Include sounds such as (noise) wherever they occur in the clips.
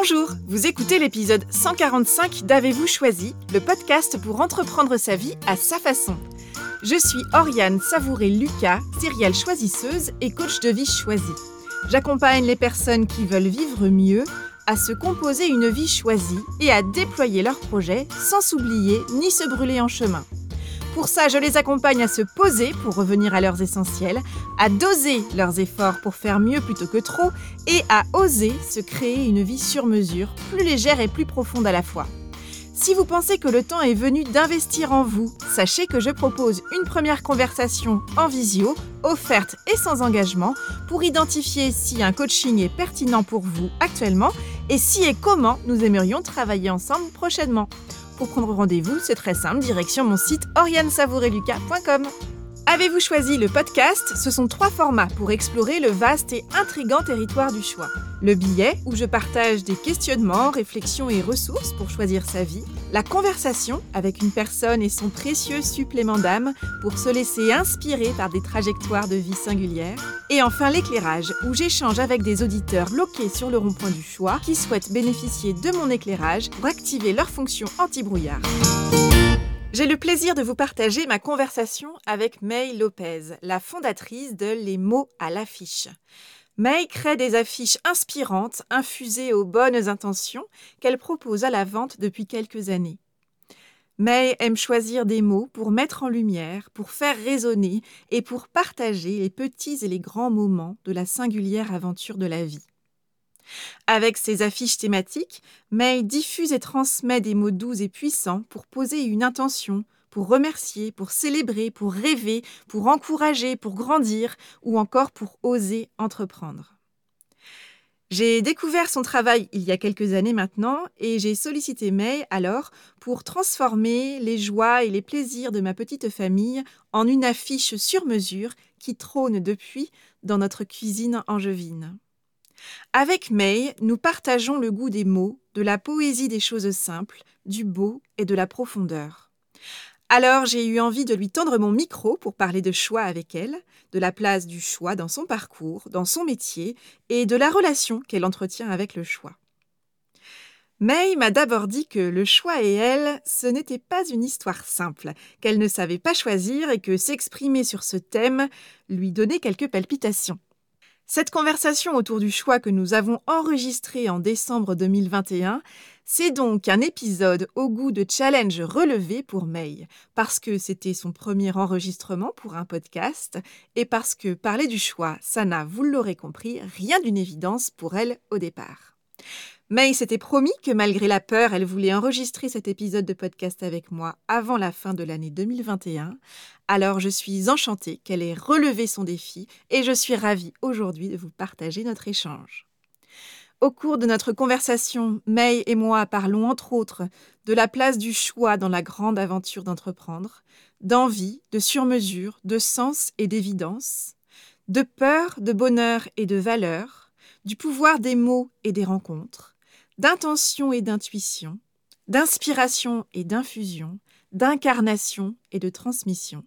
Bonjour, vous écoutez l'épisode 145 d'Avez-vous choisi, le podcast pour entreprendre sa vie à sa façon. Je suis Oriane Savouré-Lucas, serial choisisseuse et coach de vie choisie. J'accompagne les personnes qui veulent vivre mieux à se composer une vie choisie et à déployer leurs projets sans s'oublier ni se brûler en chemin. Pour ça, je les accompagne à se poser pour revenir à leurs essentiels, à doser leurs efforts pour faire mieux plutôt que trop, et à oser se créer une vie sur mesure, plus légère et plus profonde à la fois. Si vous pensez que le temps est venu d'investir en vous, sachez que je propose une première conversation en visio, offerte et sans engagement, pour identifier si un coaching est pertinent pour vous actuellement et si et comment nous aimerions travailler ensemble prochainement. Pour prendre rendez-vous, c'est très simple, direction mon site oriansavoureluca.com. Avez-vous choisi le podcast? Ce sont trois formats pour explorer le vaste et intrigant territoire du choix. Le billet, où je partage des questionnements, réflexions et ressources pour choisir sa vie. La conversation, avec une personne et son précieux supplément d'âme pour se laisser inspirer par des trajectoires de vie singulières. Et enfin l'éclairage, où j'échange avec des auditeurs bloqués sur le rond-point du choix qui souhaitent bénéficier de mon éclairage pour activer leur fonction anti-brouillard. J'ai le plaisir de vous partager ma conversation avec May Lopez, la fondatrice de Les mots à l'affiche. May crée des affiches inspirantes, infusées aux bonnes intentions, qu'elle propose à la vente depuis quelques années. May aime choisir des mots pour mettre en lumière, pour faire résonner et pour partager les petits et les grands moments de la singulière aventure de la vie. Avec ses affiches thématiques, May diffuse et transmet des mots doux et puissants pour poser une intention, pour remercier, pour célébrer, pour rêver, pour encourager, pour grandir ou encore pour oser entreprendre. J'ai découvert son travail il y a quelques années maintenant et j'ai sollicité May alors pour transformer les joies et les plaisirs de ma petite famille en une affiche sur mesure qui trône depuis dans notre cuisine angevine. Avec May, nous partageons le goût des mots, de la poésie des choses simples, du beau et de la profondeur. Alors j'ai eu envie de lui tendre mon micro pour parler de choix avec elle, de la place du choix dans son parcours, dans son métier et de la relation qu'elle entretient avec le choix. May m'a d'abord dit que le choix et elle, ce n'était pas une histoire simple, qu'elle ne savait pas choisir et que s'exprimer sur ce thème lui donnait quelques palpitations. Cette conversation autour du choix que nous avons enregistré en décembre 2021, c'est donc un épisode au goût de challenge relevé pour May, parce que c'était son premier enregistrement pour un podcast et parce que parler du choix, ça n'a, vous l'aurez compris, rien d'une évidence pour elle au départ. May s'était promis que malgré la peur, elle voulait enregistrer cet épisode de podcast avec moi avant la fin de l'année 2021. Alors je suis enchantée qu'elle ait relevé son défi et je suis ravie aujourd'hui de vous partager notre échange. Au cours de notre conversation, May et moi parlons entre autres de la place du choix dans la grande aventure d'entreprendre, d'envie, de surmesure, de sens et d'évidence, de peur, de bonheur et de valeur, du pouvoir des mots et des rencontres, d'intention et d'intuition, d'inspiration et d'infusion, d'incarnation et de transmission,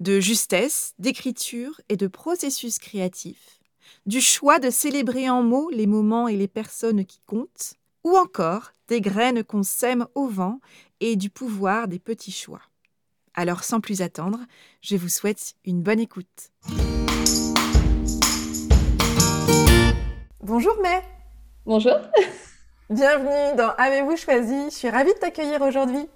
de justesse, d'écriture et de processus créatif, du choix de célébrer en mots les moments et les personnes qui comptent, ou encore des graines qu'on sème au vent et du pouvoir des petits choix. Alors sans plus attendre, je vous souhaite une bonne écoute. Bonjour May Bonjour Bienvenue dans Avez-vous choisi? Je suis ravie de t'accueillir aujourd'hui.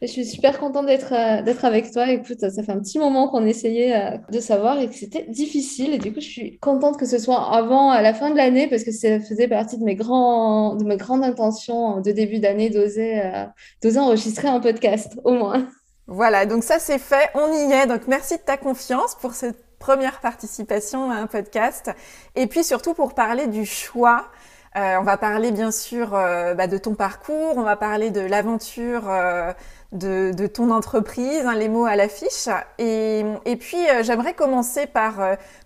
Je suis super contente d'être euh, d'être avec toi. Écoute, ça fait un petit moment qu'on essayait euh, de savoir et que c'était difficile. Et du coup, je suis contente que ce soit avant, à la fin de l'année, parce que ça faisait partie de mes, grands, de mes grandes intentions de début d'année d'oser euh, d'oser enregistrer un podcast, au moins. Voilà, donc ça c'est fait, on y est. Donc merci de ta confiance pour cette première participation à un podcast. Et puis surtout pour parler du choix on va parler bien sûr euh, bah, de ton parcours, on va parler de l'aventure euh, de, ton entreprise, hein, les mots à l'affiche. Et, puis j'aimerais commencer par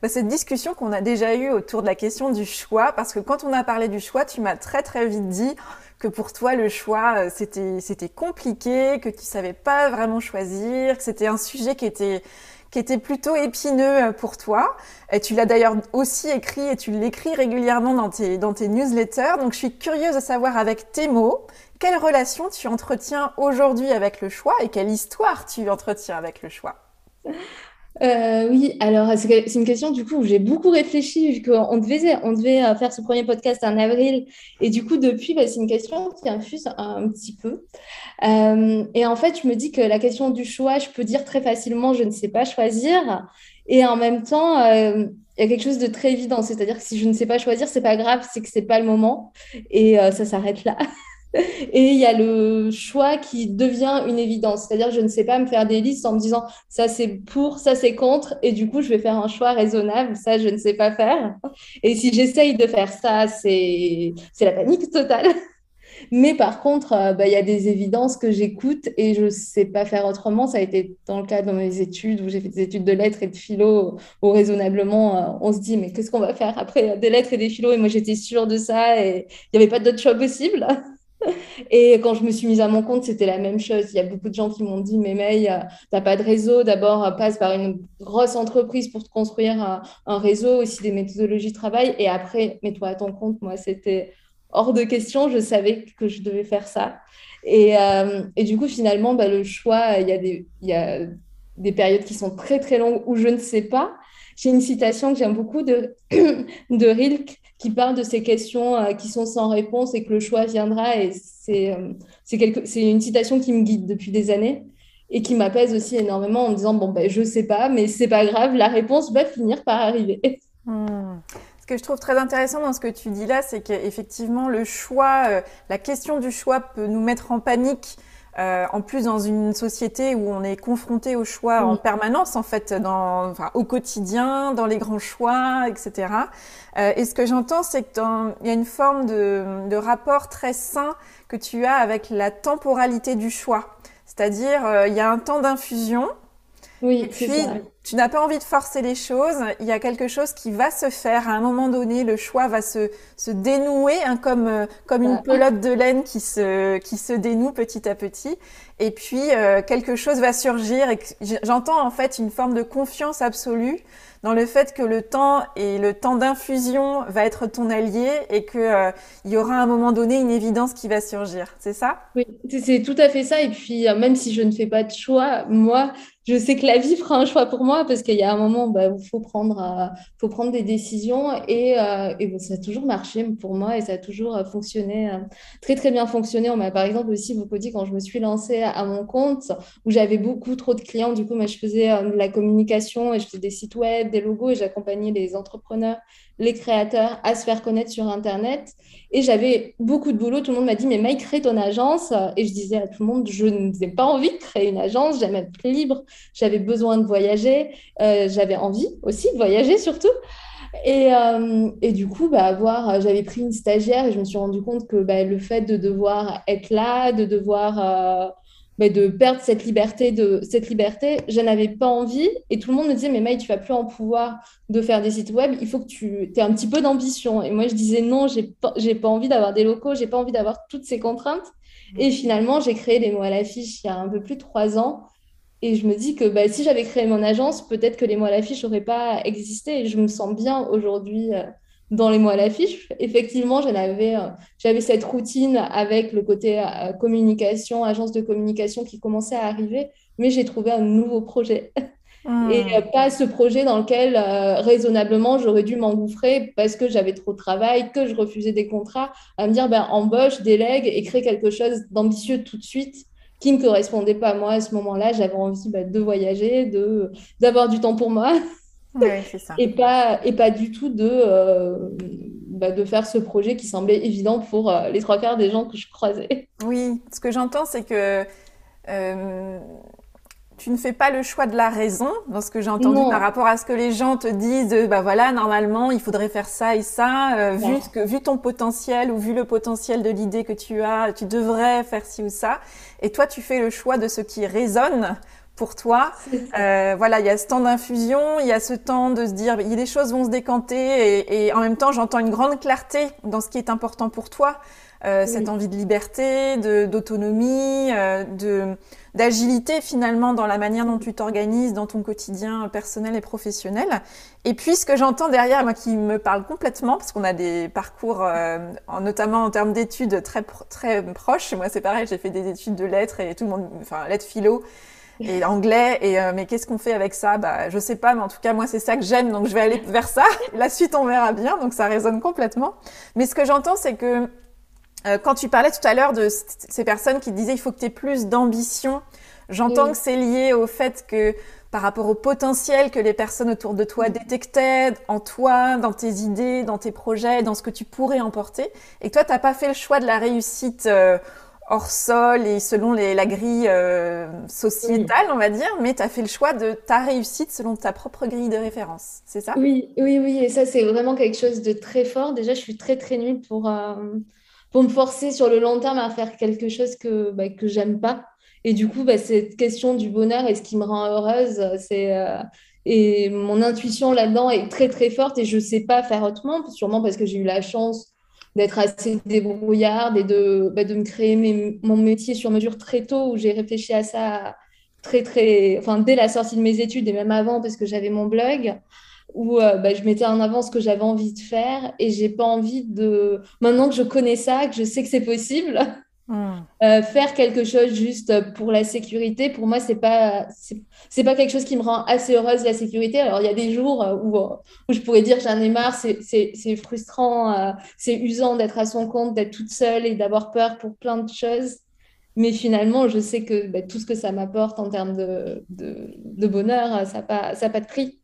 bah, cette discussion qu'on a déjà eue autour de la question du choix, parce que quand on a parlé du choix, tu m'as très très vite dit que pour toi le choix c'était c'était compliqué, que tu savais pas vraiment choisir, que c'était un sujet qui était qui était plutôt épineux pour toi. Et tu l'as d'ailleurs aussi écrit et tu l'écris régulièrement dans tes, dans tes newsletters. Donc je suis curieuse de savoir avec tes mots, quelle relation tu entretiens aujourd'hui avec le choix et quelle histoire tu entretiens avec le choix? Euh, oui, alors c'est une question du coup où j'ai beaucoup réfléchi vu qu'on devait, on devait euh, faire ce premier podcast en avril. Et du coup depuis bah, c'est une question qui infuse un, petit peu. Euh, et en fait je me dis que la question du choix je peux dire très facilement je ne sais pas choisir. Et en même temps il y a quelque chose de très évident. C'est-à-dire que si je ne sais pas choisir c'est pas grave c'est que c'est pas le moment. Et ça s'arrête là (laughs) Et il y a le choix qui devient une évidence. C'est-à-dire, je ne sais pas me faire des listes en me disant ça c'est pour, ça c'est contre, et du coup, je vais faire un choix raisonnable. Ça, je ne sais pas faire. Et si j'essaye de faire ça, c'est la panique totale. Mais par contre, euh, bah, il y a des évidences que j'écoute et je ne sais pas faire autrement. Ça a été dans le cas de mes études où j'ai fait des études de lettres et de philo où raisonnablement, euh, on se dit mais qu'est-ce qu'on va faire après? Des lettres et des philo Et moi, j'étais sûre de ça et il n'y avait pas d'autre choix possible. Et quand je me suis mise à mon compte, c'était la même chose. Il y a beaucoup de gens qui m'ont dit, mais May, euh, tu n'as pas de réseau. D'abord, euh, passe par une grosse entreprise pour te construire un, un, réseau, aussi des méthodologies de travail. Et après, mets-toi à ton compte. Moi, c'était hors de question. Je savais que je devais faire ça. Et, euh, et du coup, finalement, bah, le choix, il y, a des, il y a des périodes qui sont très, très longues où je ne sais pas. J'ai une citation que j'aime beaucoup de, (clears throat) de Rilke qui parle de ces questions euh, qui sont sans réponse et que le choix viendra. Et c'est euh, une citation qui me guide depuis des années et qui m'apaise aussi énormément en me disant bon ben je sais pas mais c'est pas grave la réponse va finir par arriver (laughs) hmm. ce que je trouve très intéressant dans ce que tu dis là c'est qu'effectivement le choix euh, la question du choix peut nous mettre en panique euh, en plus, dans une société où on est confronté au choix en permanence, en fait, dans, enfin, au quotidien, dans les grands choix, etc. Euh, et ce que j'entends, c'est qu'il y a une forme de, de, rapport très sain que tu as avec la temporalité du choix. C'est-à-dire, euh, il y a un temps d'infusion oui, et puis, tu n'as pas envie de forcer les choses. Il y a quelque chose qui va se faire. À un moment donné, le choix va se, se dénouer, hein, comme, euh, comme une pelote de laine qui se, qui se dénoue petit à petit. Et puis, euh, quelque chose va surgir. Et j'entends en fait une forme de confiance absolue dans le fait que le temps et le temps d'infusion va être ton allié et que euh, il y aura à un moment donné une évidence qui va surgir. C'est ça? Oui, c'est tout à fait ça. Et puis, même si je ne fais pas de choix, moi, je sais que la vie fera un choix pour moi parce qu'il y a un moment bah, où il faut prendre, euh, faut prendre des décisions et, euh, ça a toujours marché pour moi et ça a toujours euh, fonctionné, très très bien fonctionné. On m'a par exemple aussi beaucoup dit quand je me suis lancée à mon compte où j'avais beaucoup trop de clients, du coup je faisais de la communication et je faisais des sites web, des logos et j'accompagnais les entrepreneurs les créateurs à se faire connaître sur Internet. Et j'avais beaucoup de boulot. Tout le monde m'a dit, mais Mike, crée ton agence. Et je disais à tout le monde, je n'ai pas envie de créer une agence. J'aime être libre. J'avais besoin de voyager. Euh, j'avais envie aussi de voyager surtout. Et, euh, et, du coup, bah, avoir, j'avais pris une stagiaire et je me suis rendu compte que bah, le fait de devoir être là, de devoir euh, mais de perdre cette liberté, de, cette liberté, je n'avais pas envie. Et tout le monde me disait, mais Maï, tu vas plus en pouvoir de faire des sites web, il faut que tu aies un petit peu d'ambition. Et moi, je disais, non, j'ai pas, pas envie d'avoir des locaux, j'ai pas envie d'avoir toutes ces contraintes. Et finalement, j'ai créé les mots à l'affiche il y a un peu plus de trois ans. Et je me dis que bah, si j'avais créé mon agence, peut-être que les mots à l'affiche n'auraient pas existé. Et je me sens bien aujourd'hui euh, dans les mois à l'affiche. Effectivement, j'avais, euh, j'avais cette routine avec le côté euh, communication, agence de communication qui commençait à arriver, mais j'ai trouvé un nouveau projet. Hmm. (laughs) Et euh, pas ce projet dans lequel raisonnablement j'aurais dû m'engouffrer parce que j'avais trop de travail, que je refusais des contrats, à me dire ben, embauche, délègue et crée quelque chose d'ambitieux tout de suite qui ne correspondait pas à moi à ce moment-là. J'avais envie ben, de voyager, de, d'avoir du temps pour moi. (laughs) ça. Et, pas, et pas du tout de, euh, bah, de faire ce projet qui semblait évident pour euh, les trois quarts des gens que je croisais. Oui, ce que j'entends, c'est que euh, tu ne fais pas le choix de la raison, dans ce que j'ai entendu par rapport à ce que les gens te disent, bah voilà, normalement, il faudrait faire ça et ça, vu, que, vu ton potentiel ou vu le potentiel de l'idée que tu as, tu devrais faire ci ou ça. Et toi, tu fais le choix de ce qui résonne pour toi. Euh, voilà, il y a ce temps d'infusion, il y a ce temps de se dire, les choses vont se décanter et, et en même temps, j'entends une grande clarté dans ce qui est important pour toi. Euh, cette envie de liberté, d'autonomie, euh, de d'agilité finalement dans la manière dont tu t'organises dans ton quotidien personnel et professionnel. Et puis ce que j'entends derrière, moi qui me parle complètement, parce qu'on a des parcours, notamment en termes d'études très très proches. Moi c'est pareil, j'ai fait des études de lettres et tout le monde, enfin lettres philo et anglais. Et mais qu'est-ce qu'on fait avec ça? Bah, je sais pas, mais en tout cas moi c'est ça que j'aime, donc je vais aller (laughs) vers ça. La suite on verra bien, donc ça résonne complètement. Mais ce que j'entends, c'est que euh, quand tu parlais tout à l'heure de ces personnes qui disaient il faut que tu aies plus d'ambition, j'entends que c'est lié au fait que par rapport au potentiel que les personnes autour de toi détectaient en toi, dans tes idées, dans tes projets, dans ce que tu pourrais emporter, et que toi, tu n'as pas fait le choix de la réussite euh, hors sol et selon les, la grille euh, sociétale, on va dire, mais tu as fait le choix de ta réussite selon ta propre grille de référence. C'est ça? Oui, oui, oui, et ça, c'est vraiment quelque chose de très fort. Déjà, je suis très, très nulle pour pour me forcer sur le long terme à faire quelque chose que, bah, que j'aime pas. Et du coup, bah, cette question du bonheur et ce qui me rend heureuse, c'est. Euh, et mon intuition là-dedans est très très forte et je ne sais pas faire autrement, sûrement parce que j'ai eu la chance d'être assez débrouillarde et de, bah, de me créer mon métier sur mesure très tôt, où j'ai réfléchi à ça très très, dès la sortie de mes études et même avant parce que j'avais mon blog où euh, bah, je mettais en avant ce que j'avais envie de faire et j'ai pas envie de maintenant que je connais ça que je sais que c'est possible euh, faire quelque chose juste pour la sécurité pour moi c'est pas c'est pas quelque chose qui me rend assez heureuse la sécurité alors il y a des jours où, où je pourrais dire j'en ai marre c'est frustrant c'est usant d'être à son compte d'être toute seule et d'avoir peur pour plein de choses mais finalement, je sais que bah, tout ce que ça m'apporte en termes de, de, de bonheur, ça n'a pas, pas de prix.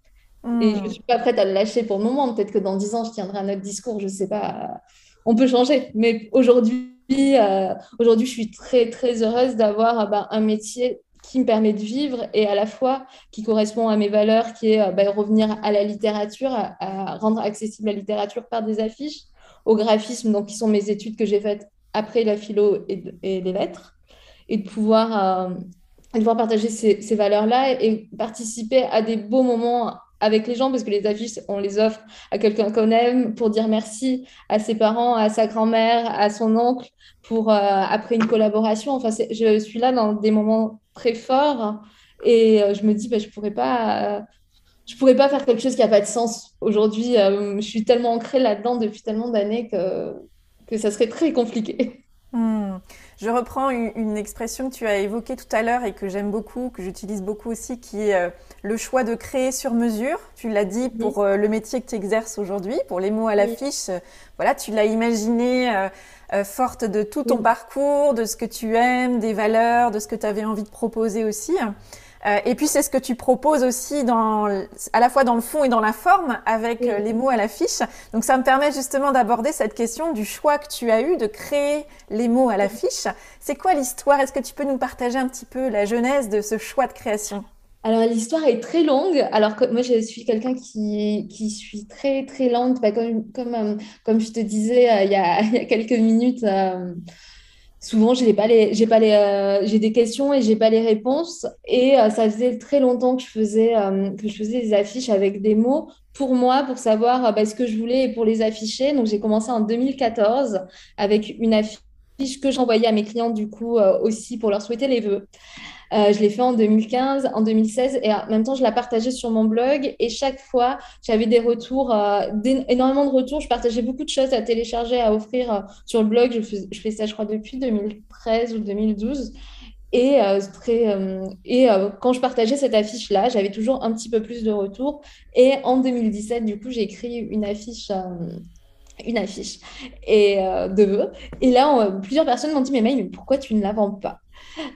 Et je ne suis pas prête à le lâcher pour le moment. Peut-être que dans dix ans, je tiendrai un autre discours, je ne sais pas. On peut changer. Mais aujourd'hui, euh, aujourd'hui je suis très, très heureuse d'avoir euh, bah, un métier qui me permet de vivre et à la fois qui correspond à mes valeurs, qui est euh, bah, revenir à la littérature, à, rendre accessible la littérature par des affiches, au graphisme, donc qui sont mes études que j'ai faites après la philo et, les lettres, et de pouvoir, de pouvoir partager ces, ces valeurs-là et participer à des beaux moments avec les gens parce que les affiches, on les offre à quelqu'un qu'on aime pour dire merci à ses parents, à sa grand-mère, à son oncle pour euh, après une collaboration. Enfin, je suis là dans des moments très forts et euh, je me dis, bah, je pourrais pas. je pourrais pas faire quelque chose qui n'a pas de sens. Aujourd'hui, euh, je suis tellement ancrée là-dedans depuis tellement d'années que, que ça serait très compliqué. Hmm. Je reprends une, expression que tu as évoquée tout à l'heure et que j'aime beaucoup, que j'utilise beaucoup aussi, qui est euh, le choix de créer sur mesure. Tu l'as dit pour euh, le métier que tu exerces aujourd'hui, pour les mots à l'affiche. Euh, voilà, tu l'as imaginé forte de tout ton parcours, de ce que tu aimes, des valeurs, de ce que tu avais envie de proposer aussi. Euh, et puis c'est ce que tu proposes aussi dans, à la fois dans le fond et dans la forme avec euh, les mots à l'affiche. Donc ça me permet justement d'aborder cette question du choix que tu as eu de créer les mots à l'affiche. C'est quoi l'histoire? Est-ce que tu peux nous partager un petit peu la genèse de ce choix de création? Alors, l'histoire est très longue. Alors que moi, je suis quelqu'un qui, qui suis très, très lente. Bah, comme, comme, euh, comme je te disais il, y a, (laughs) il, y a, quelques minutes, souvent j'ai pas les j'ai pas les euh, j'ai des questions et j'ai pas les réponses. Et euh, ça faisait très longtemps que je faisais euh, que je faisais des affiches avec des mots pour moi pour savoir bah, ce que je voulais et pour les afficher. Donc j'ai commencé en 2014 avec une affiche que j'envoyais à mes clients du coup aussi pour leur souhaiter les vœux euh, je l'ai fait en 2015, en 2016 et en même temps, je la partageais sur mon blog et chaque fois, j'avais des retours, euh, énormément de retours. Je partageais beaucoup de choses à télécharger, à offrir euh, sur le blog. Je fais, ça, je crois, depuis 2013 ou 2012. Et, très, et quand je partageais cette affiche-là, j'avais toujours un petit peu plus de retours. Et en 2017, du coup, j'ai écrit une affiche une affiche et de vœux. Et là, plusieurs personnes m'ont dit mais Maï, pourquoi tu ne la vends pas?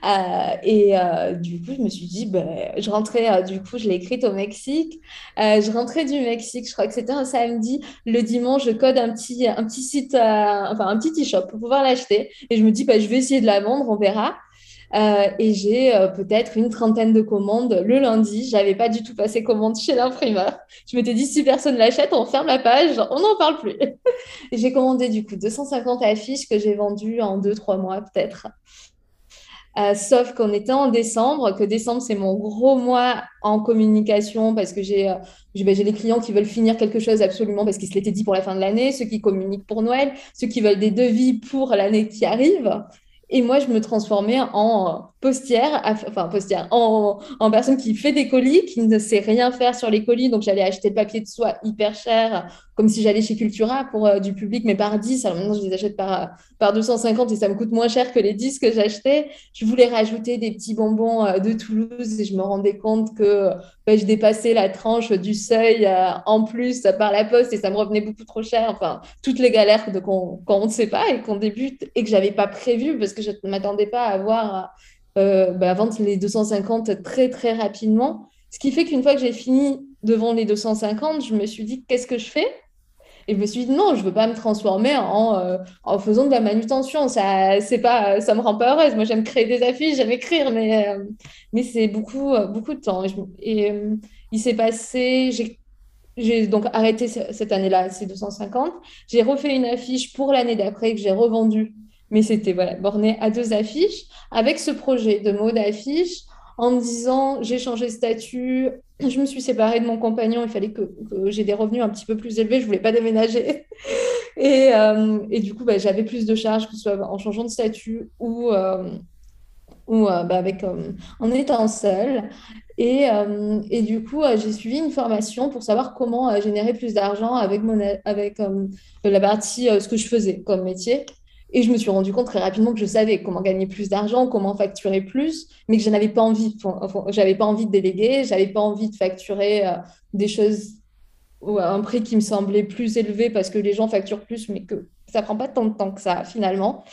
Euh, et euh, du coup, je me suis dit, ben, je rentrais, euh, du coup, je l'ai écrite au Mexique. je rentrais du Mexique, je crois que c'était un samedi. Le dimanche, je code un petit, un petit site, enfin un petit e-shop pour pouvoir l'acheter. Et je me dis, ben, je vais essayer de la vendre, on verra. Et j'ai peut-être une trentaine de commandes le lundi. J'avais pas du tout passé commande chez l'imprimeur. Je m'étais dit, si personne l'achète, on ferme la page, on n'en parle plus. (laughs) j'ai commandé du coup 250 affiches que j'ai vendues en 2-3 mois peut-être. Euh, sauf qu'on était en décembre, que décembre, c'est mon gros mois en communication parce que j'ai euh, ben, les clients qui veulent finir quelque chose absolument parce qu'ils se l'étaient dit pour la fin de l'année, ceux qui communiquent pour Noël, ceux qui veulent des devis pour l'année qui arrive. Et moi, je me transformais en postière, enfin postière, en, personne qui fait des colis, qui ne sait rien faire sur les colis. Donc, j'allais acheter le papier de soie hyper cher, comme si j'allais chez Cultura pour euh, du public, mais par 10. Alors maintenant, je les achète par, par 250 et ça me coûte moins cher que les 10 que j'achetais. Je voulais rajouter des petits bonbons euh, de Toulouse et je me rendais compte que je dépassais la tranche du seuil euh, en plus par la poste et ça me revenait beaucoup trop cher. Enfin, toutes les galères de quand on ne sait pas et qu'on débute et que j'avais pas prévu parce que je ne m'attendais pas à avoir euh, bah, vendre les 250 très très rapidement. Ce qui fait qu'une fois que j'ai fini de vendre les 250, je me suis dit qu'est-ce que je fais? Et je me suis dit non, je ne veux pas me transformer en, euh, en faisant de la manutention. Ça c'est pas, ça me rend pas heureuse. Moi, j'aime créer des affiches, j'aime écrire, mais, euh, mais c'est beaucoup, euh, beaucoup de temps. Et, il s'est passé, j'ai donc arrêté cette année-là, ces 250. J'ai refait une affiche pour l'année d'après que j'ai revendue mais c'était voilà, borné à deux affiches avec ce projet de mode affiche en me disant j'ai changé de statut, je me suis séparée de mon compagnon, il fallait que, j'ai des revenus un petit peu plus élevés, je ne voulais pas déménager. (laughs) Et, euh, et du coup, bah, j'avais plus de charges, que ce soit en changeant de statut ou, euh, ou euh, bah, avec, en étant seule. Et, et, du coup, j'ai suivi une formation pour savoir comment générer plus d'argent avec, mon, avec la partie, ce que je faisais comme métier. Et je me suis rendu compte très rapidement que je savais comment gagner plus d'argent, comment facturer plus, mais que je n'avais pas envie. J'avais pas envie de déléguer, j'avais pas envie de facturer euh, des choses à un prix qui me semblait plus élevé parce que les gens facturent plus, mais que ça prend pas tant de temps que ça finalement.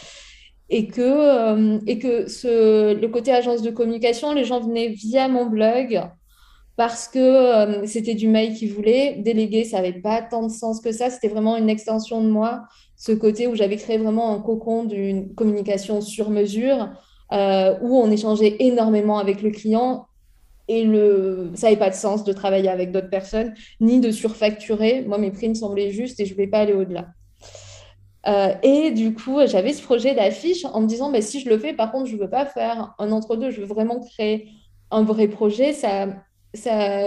Et que, euh, et que le côté agence de communication, les gens venaient via mon blog parce que euh, c'était du mail qu'ils voulaient. Déléguer, ça n'avait pas tant de sens que ça. C'était vraiment une extension de moi ce côté où j'avais créé vraiment un cocon d'une communication sur mesure, euh, où on échangeait énormément avec le client et le... ça n'avait pas de sens de travailler avec d'autres personnes, ni de surfacturer. Moi, mes prix me semblaient justes et je ne voulais pas aller au-delà. Euh, et du coup, j'avais ce projet d'affiche en me disant, bah, si je le fais, par contre, je ne veux pas faire un entre-deux, je veux vraiment créer un vrai projet. Ça, ça,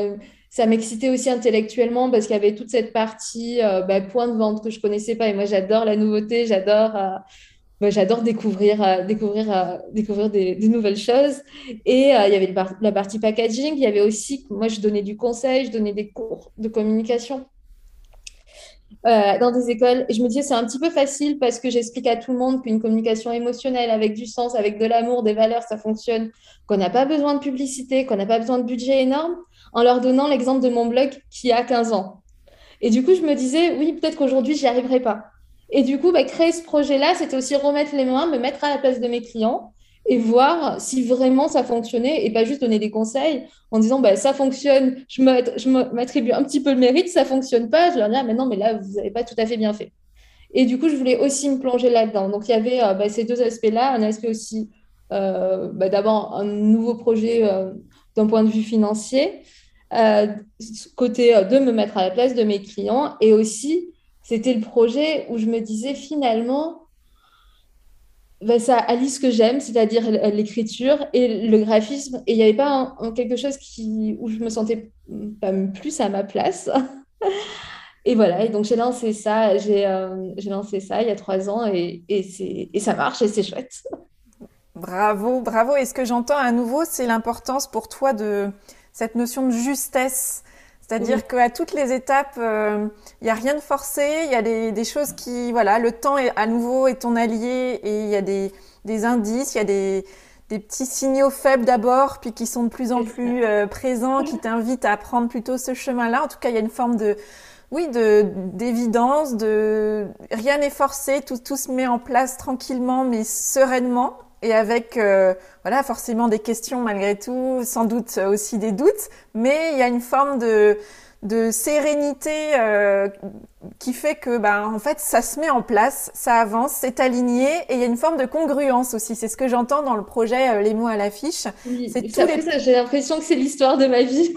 ça m'excitait aussi intellectuellement parce qu'il y avait toute cette partie euh, bah, point de vente que je connaissais pas. Et moi, j'adore la nouveauté, j'adore euh, bah, j'adore découvrir, euh, découvrir, découvrir des, nouvelles choses. Et il y avait la partie packaging. Il y avait aussi, moi, je donnais du conseil, je donnais des cours de communication. Dans des écoles. Et je me disais, c'est un petit peu facile parce que j'explique à tout le monde qu'une communication émotionnelle avec du sens, avec de l'amour, des valeurs, ça fonctionne, qu'on n'a pas besoin de publicité, qu'on n'a pas besoin de budget énorme en leur donnant l'exemple de mon blog qui a 15 ans. Et du coup, je me disais, oui, peut-être qu'aujourd'hui, j'y arriverai pas. Et du coup, bah, créer ce projet-là, c'était aussi remettre les mains, me mettre à la place de mes clients et voir si vraiment ça fonctionnait et pas juste donner des conseils en disant bah, ça fonctionne, je m'attribue un petit peu le mérite, ça fonctionne pas, je leur dis ah, mais non, mais là, vous n'avez pas tout à fait bien fait. Et du coup, je voulais aussi me plonger là-dedans. Donc, il y avait euh, bah, ces deux aspects-là, un aspect aussi, euh, bah, d'abord, un nouveau projet euh, d'un point de vue financier, euh, côté de me mettre à la place de mes clients. Et aussi, c'était le projet où je me disais finalement, ben, ça allie ce que j'aime, c'est-à-dire l'écriture et le graphisme. Et il n'y avait pas quelque chose où je me sentais pas plus à ma place. (laughs) et voilà, et donc j'ai lancé ça, j'ai euh, lancé ça il y a trois ans et ça marche et c'est chouette. Bravo, bravo. Et ce que j'entends à nouveau, c'est l'importance pour toi de, cette notion de justesse. C'est-à-dire qu'à toutes les étapes, il euh, n'y a rien de forcé, il y a des, choses qui, voilà, le temps est, à nouveau est ton allié et il y a des, indices, il y a des, petits signaux faibles d'abord, puis qui sont de plus en plus euh, présents, qui t'invitent à prendre plutôt ce chemin-là. En tout cas, il y a une forme de, oui, de d'évidence, de rien n'est forcé, tout, tout se met en place tranquillement mais sereinement et avec euh, voilà forcément des questions malgré tout, sans doute aussi des doutes, mais il y a une forme de, de sérénité euh, qui fait que ben en fait ça se met en place, ça avance, c'est aligné et il y a une forme de congruence aussi. C'est ce que j'entends dans le projet euh, Les mots à l'affiche. c'est ça, j'ai l'impression que c'est l'histoire de ma vie.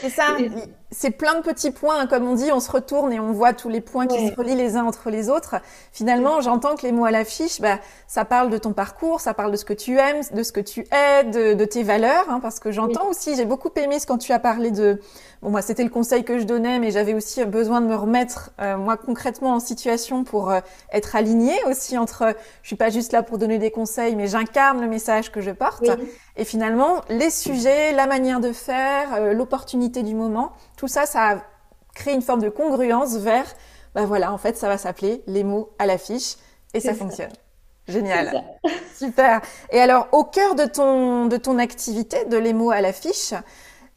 C'est ça. (laughs) c'est plein de petits points, hein, comme on dit, on se retourne et on voit tous les points qui se relient les uns entre les autres. Finalement, j'entends que les mots à l'affiche, bah, ça parle de ton parcours, ça parle de ce que tu aimes, de ce que tu es, de, tes valeurs, hein, parce que j'entends aussi, j'ai beaucoup aimé ce quand tu as parlé de, bon moi c'était le conseil que je donnais, mais j'avais aussi besoin de me remettre euh, moi concrètement en situation pour euh, être alignée aussi entre, je suis pas juste là pour donner des conseils, mais j'incarne le message que je porte. Et finalement, les sujets, la manière de faire, euh, l'opportunité du moment, tout ça, ça a créé une forme de congruence vers, ben voilà, en fait, ça va s'appeler les mots à l'affiche et ça, fonctionne. Génial. (laughs) Super. Et alors, au cœur de ton, de ton activité, de les mots à l'affiche,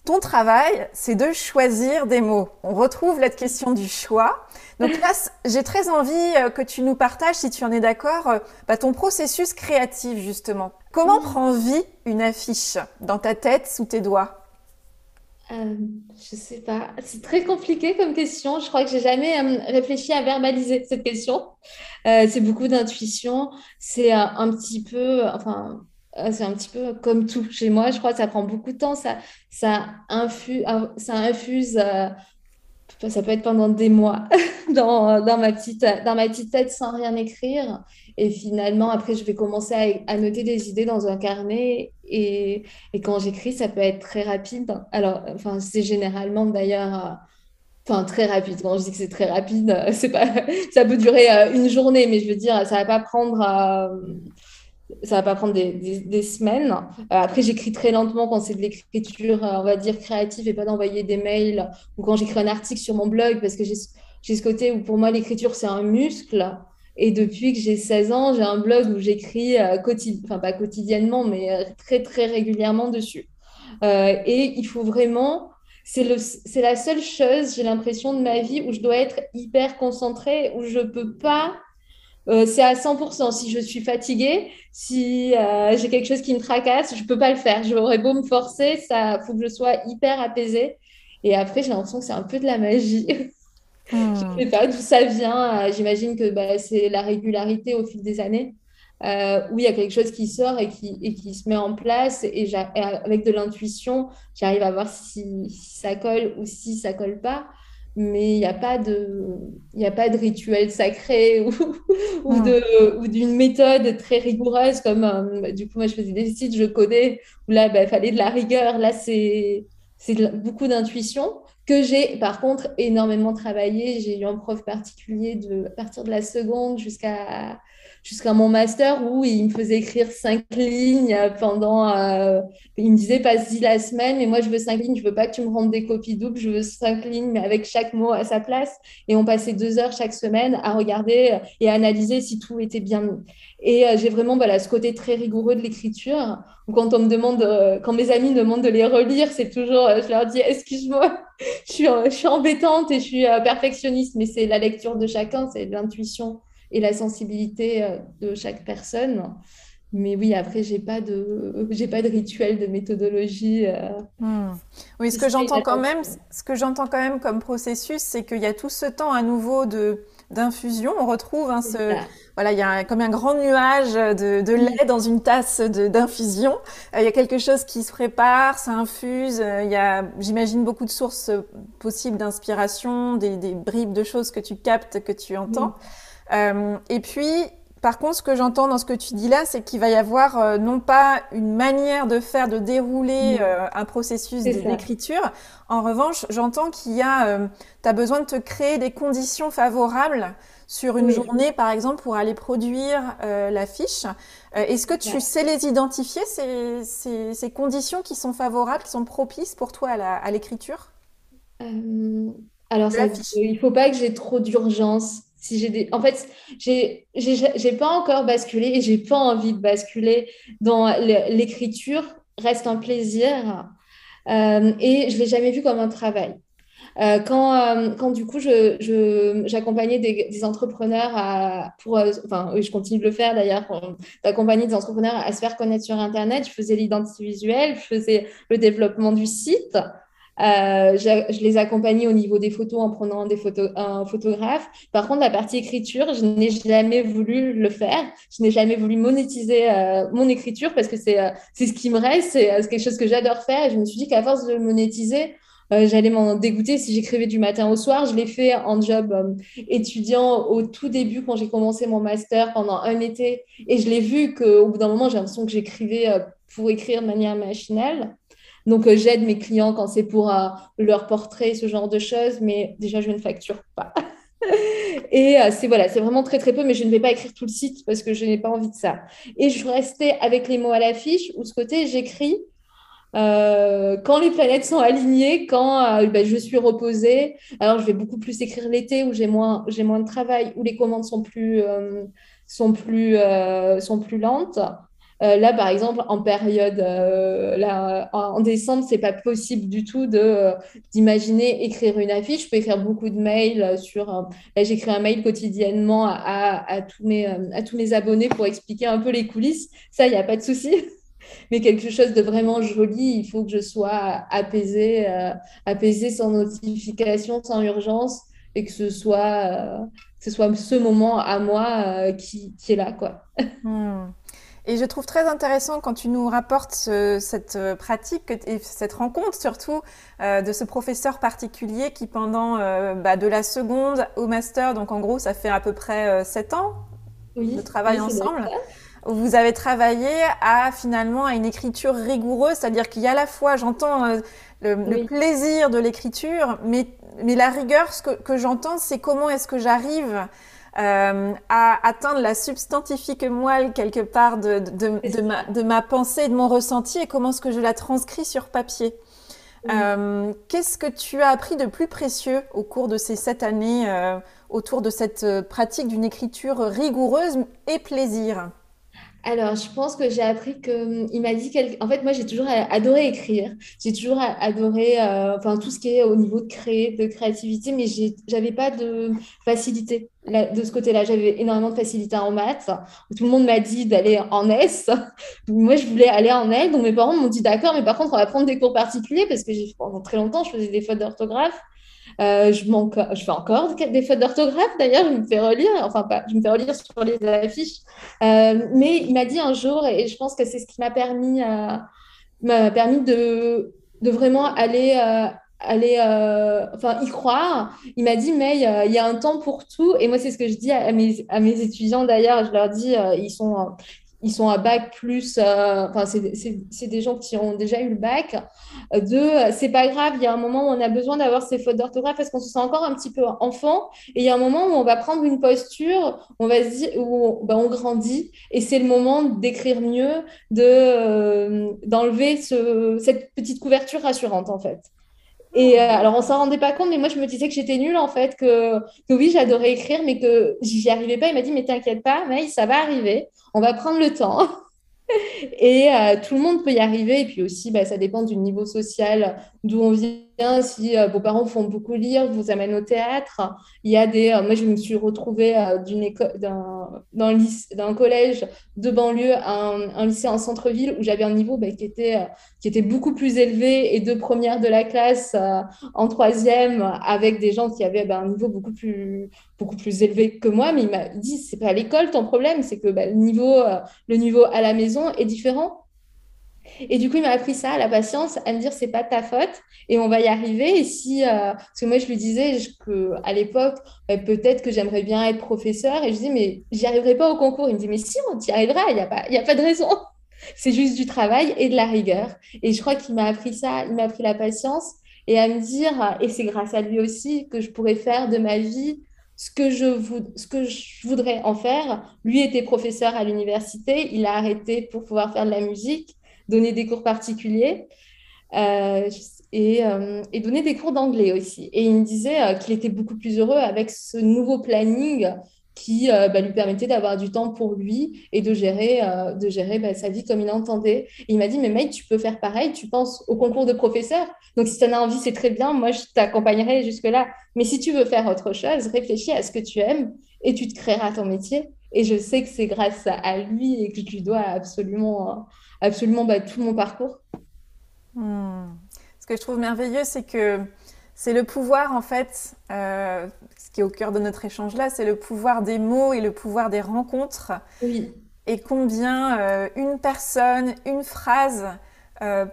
ton travail, c'est de choisir des mots. On retrouve la question du choix. Donc là, j'ai très envie euh, que tu nous partages, si tu en es d'accord, euh, bah, ton processus créatif, justement. Comment prend vie une affiche dans ta tête, sous tes doigts? Euh, je sais pas, c'est très compliqué comme question. Je crois que j'ai jamais euh, réfléchi à verbaliser cette question. Euh, c'est beaucoup d'intuition. C'est un petit peu, enfin, c'est un petit peu comme tout chez moi. Je crois que ça prend beaucoup de temps. Ça, ça infuse, ça infuse ça peut être pendant des mois (laughs) dans, dans, ma petite, dans ma petite tête sans rien écrire. Et finalement, après, je vais commencer à, noter des idées dans un carnet. Et, et quand j'écris, ça peut être très rapide. Alors, enfin, c'est généralement d'ailleurs. Euh, enfin, très rapide. Quand je dis que c'est très rapide, (laughs) c'est pas, ça peut durer euh, une journée, mais je veux dire, ça va pas prendre ça va pas prendre des, semaines. Euh, après, j'écris très lentement quand c'est de l'écriture, euh, on va dire, créative et pas d'envoyer des mails ou quand j'écris un article sur mon blog parce que j'ai ce côté où pour moi, l'écriture, c'est un muscle. Et depuis que j'ai 16 ans, j'ai un blog où j'écris, euh, enfin pas quotidiennement, mais très, très régulièrement dessus. et il faut vraiment, c'est la seule chose, j'ai l'impression de ma vie où je dois être hyper concentrée, où je peux pas euh, c'est à 100%. Si je suis fatiguée, si euh, j'ai quelque chose qui me tracasse, je ne peux pas le faire. J'aurais beau me forcer, ça faut que je sois hyper apaisée. Et après, j'ai l'impression que c'est un peu de la magie. (laughs) je ne hmm. sais pas d'où ça vient. Euh, j'imagine que bah, c'est la régularité au fil des années. où il y a quelque chose qui sort et qui, et qui se met en place. Et, avec de l'intuition, j'arrive à voir si, si, ça colle ou si ça colle pas mais il n'y a pas de a pas de rituel sacré (laughs) ou, ou de ou d'une méthode très rigoureuse comme euh, du coup moi je faisais des sites je connais où là il bah, fallait de la rigueur. Là c'est c'est beaucoup d'intuition que j'ai. Par contre énormément travaillé. J'ai eu un prof particulier de à partir de la seconde jusqu'à jusqu'à mon master où il me faisait écrire cinq lignes pendant. Euh, il me disait, passe-y la semaine, mais moi, je veux cinq lignes, je veux pas que tu me rendes des copies doubles, je veux cinq lignes, mais avec chaque mot à sa place. Et on passait deux heures chaque semaine à regarder et à analyser si tout était bien mis. Et euh, j'ai vraiment voilà, ce côté très rigoureux de l'écriture. Quand on me demande, euh, quand mes amis me demandent de les relire, c'est toujours, je leur dis, excuse-moi, je je suis embêtante et je suis perfectionniste, mais c'est la lecture de chacun, c'est l'intuition et la sensibilité euh, de chaque personne. Mais oui, après, j'ai pas de, j'ai pas de rituel, de méthodologie. Euh. Hmm. Oui, ce que j'entends quand même, ce que j'entends quand même comme processus, c'est qu'il y a tout ce temps à nouveau de d'infusion. On retrouve hein, ce, voilà, il y a comme un grand nuage de, de lait dans une tasse d'infusion. Euh, il y a quelque chose qui se prépare, ça infuse. il y a, j'imagine, beaucoup de sources possibles d'inspiration, des, des, bribes de choses que tu captes, que tu entends. Euh, et puis, par contre, ce que j'entends dans ce que tu dis là, c'est qu'il va y avoir euh, non pas une manière de faire, de dérouler euh, un processus d'écriture. En revanche, j'entends qu'il y a, tu as besoin de te créer des conditions favorables sur une journée, par exemple, pour aller produire la fiche. Est-ce que tu sais les identifier, ces, ces, ces, conditions qui sont favorables, qui sont propices pour toi à l'écriture? Alors, ça, il ne faut pas que j'ai trop d'urgence si j'ai des... En fait, j'ai pas encore basculé et j'ai pas envie de basculer dans l'écriture. Reste un plaisir euh, et je l'ai jamais vu comme un travail. Euh, quand, euh, quand du coup j'accompagnais je, des, des, entrepreneurs à, pour, enfin je continue de le faire d'ailleurs, d'accompagner des entrepreneurs à se faire connaître sur Internet, je faisais l'identité visuelle, je faisais le développement du site. Euh, je, les accompagnais au niveau des photos en prenant des photos, un photographe. Par contre, la partie écriture, je n'ai jamais voulu le faire. Je n'ai jamais voulu monétiser euh, mon écriture parce que c'est euh, c'est ce qui me reste, c'est quelque chose que j'adore faire. Je me suis dit qu'à force de le monétiser, euh, j'allais m'en dégoûter si j'écrivais du matin au soir. Je l'ai fait en job euh, étudiant au tout début quand j'ai commencé mon master pendant un été. Et je l'ai vu qu'au bout d'un moment, j'ai l'impression que j'écrivais euh, pour écrire de manière machinale. Donc, j'aide mes clients quand c'est pour leur portrait, ce genre de choses. Mais déjà, je ne facture pas. (laughs) Et c'est voilà, c'est vraiment très très peu, mais je ne vais pas écrire tout le site parce que je n'ai pas envie de ça. Et je restais avec les mots à l'affiche où ce côté j'écris euh, quand les planètes sont alignées, quand euh, ben, je suis reposée, alors je vais beaucoup plus écrire l'été où j'ai moins, moins de travail, où les commandes sont plus, euh, sont plus, sont plus lentes. Là, par exemple, en période, là, en décembre, c'est pas possible du tout de d'imaginer écrire une affiche. Je peux écrire beaucoup de mails sur. là, j'écris un mail quotidiennement à, tous mes, abonnés pour expliquer un peu les coulisses. Ça, il n'y a pas de souci (laughs) mais quelque chose de vraiment joli, il faut que je sois apaisée, euh, sans notification, sans urgence, et que ce soit, euh, ce, moment à moi euh, qui, qui, est là. quoi. Hmm. Et je trouve très intéressant quand tu nous rapportes cette pratique et cette rencontre surtout de ce professeur particulier qui pendant bah, de la seconde au master, donc en gros ça fait à peu près sept ans de travail ensemble vous avez travaillé à finalement à une écriture rigoureuse, c'est-à-dire qu'il y a à la fois, j'entends euh, le, plaisir de l'écriture, mais, mais la rigueur, ce que, que j'entends, c'est comment est-ce que j'arrive euh, à atteindre la substantifique moelle quelque part de, de, de, ma, de, ma, pensée et de mon ressenti et comment est-ce que je la transcris sur papier. Euh, Qu'est-ce que tu as appris de plus précieux au cours de ces sept années euh, autour de cette pratique d'une écriture rigoureuse et plaisir? Alors, je pense que j'ai appris que hum, il m'a dit quelque... En fait, moi, j'ai toujours adoré écrire. J'ai toujours adoré, euh, enfin, tout ce qui est au niveau de créer, de créativité, mais j'avais pas de facilité de ce côté-là. J'avais énormément de facilité en maths. Tout le monde m'a dit d'aller en S. (laughs) Moi, je voulais aller en L. Donc, mes parents m'ont dit d'accord, mais par contre, on va prendre des cours particuliers parce que pendant très longtemps, je faisais des fautes d'orthographe. Euh, je, je fais encore des fautes d'orthographe, d'ailleurs, je me fais relire, enfin, pas, je me fais relire sur les affiches. Euh, mais il m'a dit un jour, et je pense que c'est ce qui m'a permis, euh, m'a permis de, de vraiment aller aller enfin y croire. Il m'a dit mais il y a un temps pour tout. Et moi c'est ce que je dis à mes, à mes étudiants d'ailleurs. Je leur dis ils sont ils sont à bac plus, euh, enfin, c'est des gens qui ont déjà eu le bac. Deux, c'est pas grave, il y a un moment où on a besoin d'avoir ces fautes d'orthographe parce qu'on se sent encore un petit peu enfant. Et il y a un moment où on va prendre une posture, on va se dire, où ben, on grandit. Et c'est le moment d'écrire mieux, de euh, d'enlever cette petite couverture rassurante, en fait. Et alors, on s'en rendait pas compte, mais moi, je me disais que j'étais nulle, en fait, que, que oui, j'adorais écrire, mais que j'y arrivais pas. Il m'a dit, mais t'inquiète pas, mais ça va arriver on va prendre le temps. (laughs) Et euh, tout le monde peut y arriver. Et puis aussi, bah, ça dépend du niveau social d'où on vient si euh, vos parents font beaucoup lire, vous amènent au théâtre. Il y a des. Euh, moi, je me suis retrouvée euh, d'une école, d'un collège de banlieue à un, lycée en centre-ville où j'avais un niveau bah, qui, était, qui était beaucoup plus élevé et de première de la classe en troisième avec des gens qui avaient bah, un niveau beaucoup plus, beaucoup plus élevé que moi. Mais il m'a dit c'est pas à l'école ton problème, c'est que le, niveau, le niveau à la maison est différent. Et du coup, il m'a appris ça, la patience, à me dire c'est pas ta faute et on va y arriver. Et si, euh, parce que moi, je lui disais que à l'époque, bah, peut-être que j'aimerais bien être professeur. Et je dis mais j'y arriverai pas au concours. Il me dit mais si, on y arrivera. Il n'y a pas, il y a pas de raison. (laughs) C'est juste du travail et de la rigueur. Et je crois qu'il m'a appris ça. Il m'a appris la patience et à me dire, et c'est grâce à lui aussi que je pourrais faire de ma vie ce que je, ce que je voudrais en faire. Lui était professeur à l'université. Il a arrêté pour pouvoir faire de la musique donner des cours particuliers euh, et, euh, et, donner des cours d'anglais aussi. Et il me disait euh, qu'il était beaucoup plus heureux avec ce nouveau planning qui bah, lui permettait d'avoir du temps pour lui et de gérer, de gérer bah, sa vie comme il entendait. Et il m'a dit, mais mec, tu peux faire pareil, tu penses au concours de professeur. Donc si tu en as envie, c'est très bien, moi je t'accompagnerai jusque-là. Mais si tu veux faire autre chose, réfléchis à ce que tu aimes et tu te créeras ton métier. Et je sais que c'est grâce à lui et que je lui dois absolument absolument bah, tout mon parcours. Hmm. Ce que je trouve merveilleux, c'est que c'est le pouvoir, en fait, euh, ce qui est au cœur de notre échange là, c'est le pouvoir des mots et le pouvoir des rencontres. Oui. Et combien euh, une personne, une phrase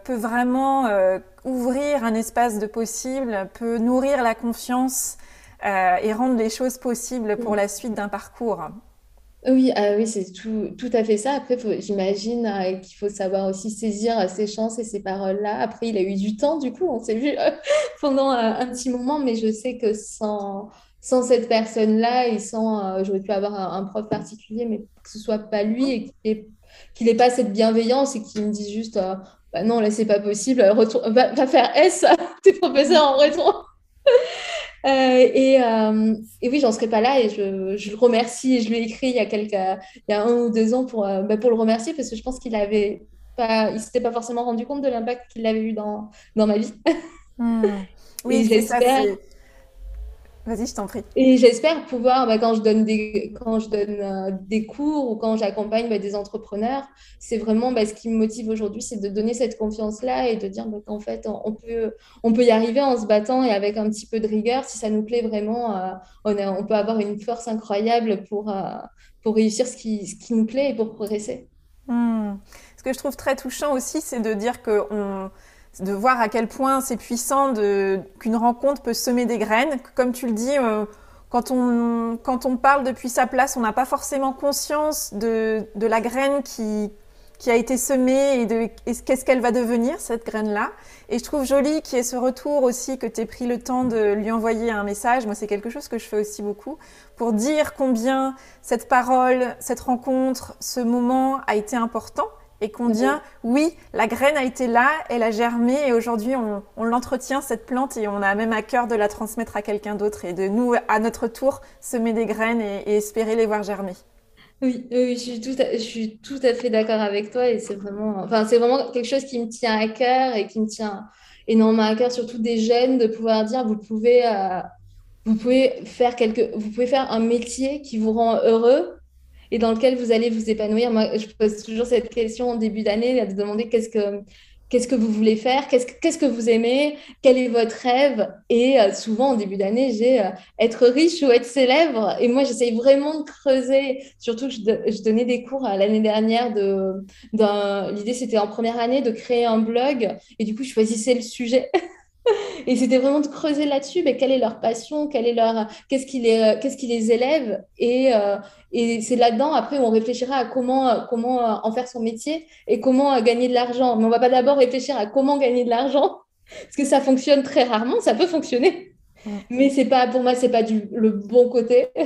peut vraiment ouvrir un espace de possible, peut nourrir la confiance et rendre les choses possibles pour la suite d'un parcours. Oui, ah oui, c'est tout, à fait ça. Après, j'imagine euh, qu'il faut savoir aussi saisir euh, ses chances et ces paroles-là. Après, il a eu du temps, du coup, on s'est vu euh, (laughs) pendant un petit moment, mais je sais que sans, sans cette personne-là et sans, j'aurais pu avoir un, prof particulier, mais que ce soit pas lui et qu'il n'ait pas cette bienveillance et qu'il me dise juste, bah non, là, c'est pas possible, retour, va, va faire S, (laughs) tes professeurs en retour. Euh, et, euh, et, oui, j'en serais pas là et je, je, le remercie et je lui ai écrit il y a quelques, il y a un ou deux ans pour, euh, bah, pour le remercier parce que je pense qu'il avait pas, il s'était pas forcément rendu compte de l'impact qu'il avait eu dans, dans ma vie. Hmm. (laughs) Oui, j'espère. Vas-y, je t'en prie. Et j'espère pouvoir, bah, quand je donne des, quand je donne, euh, des cours ou quand j'accompagne bah, des entrepreneurs, c'est vraiment bah, ce qui me motive aujourd'hui, c'est de donner cette confiance-là et de dire qu'en fait, on peut, on peut y arriver en se battant et avec un petit peu de rigueur. Si ça nous plaît vraiment, euh, on, on, peut avoir une force incroyable pour, euh, pour réussir ce qui, ce qui nous plaît et pour progresser. Hmm. Ce que je trouve très touchant aussi, c'est de dire qu'on de voir à quel point c'est puissant qu'une rencontre peut semer des graines. Comme tu le dis, euh, quand, on, quand on parle depuis sa place, on n'a pas forcément conscience de, la graine qui, qui a été semée et de qu'est-ce qu'elle va devenir, cette graine-là. Et je trouve joli qu'il y ait ce retour aussi, que tu aies pris le temps de lui envoyer un message. Moi, c'est quelque chose que je fais aussi beaucoup, pour dire combien cette parole, cette rencontre, ce moment a été important et qu'on dit oui, la graine a été là, elle a germé et aujourd'hui on, l'entretient cette plante et on a même à cœur de la transmettre à quelqu'un d'autre et de nous à notre tour semer des graines et, espérer les voir germer. Oui, je, suis tout à, je suis tout à fait d'accord avec toi et c'est vraiment, enfin, c'est vraiment quelque chose qui me tient à cœur et qui me tient énormément à cœur, surtout des jeunes, de pouvoir dire vous pouvez, euh, vous pouvez faire quelque, vous pouvez faire un métier qui vous rend heureux et dans lequel vous allez vous épanouir. Moi, je pose toujours cette question en début d'année, de demander qu'est-ce que, qu'est-ce que vous voulez faire, qu'est-ce que, qu'est-ce que vous aimez, quel est votre rêve. Et euh, souvent, en début d'année, j'ai euh, être riche ou être célèbre. Et moi, j'essaye vraiment de creuser, surtout que je, donnais des cours euh, l'année dernière. De, l'idée, c'était en première année de créer un blog. Et du coup, je choisissais le sujet. (laughs) Et c'était vraiment de creuser là-dessus, mais quelle est leur passion, quelle est leur, qu'est-ce qui les, qu'est-ce qui les élève, et, et c'est là-dedans, après, on réfléchira à comment, comment en faire son métier et comment gagner de l'argent. Mais on ne va pas d'abord réfléchir à comment gagner de l'argent, (laughs) parce que ça fonctionne très rarement, ça peut fonctionner. Mais c'est pas, pour moi, ce n'est pas du, le bon côté. (laughs)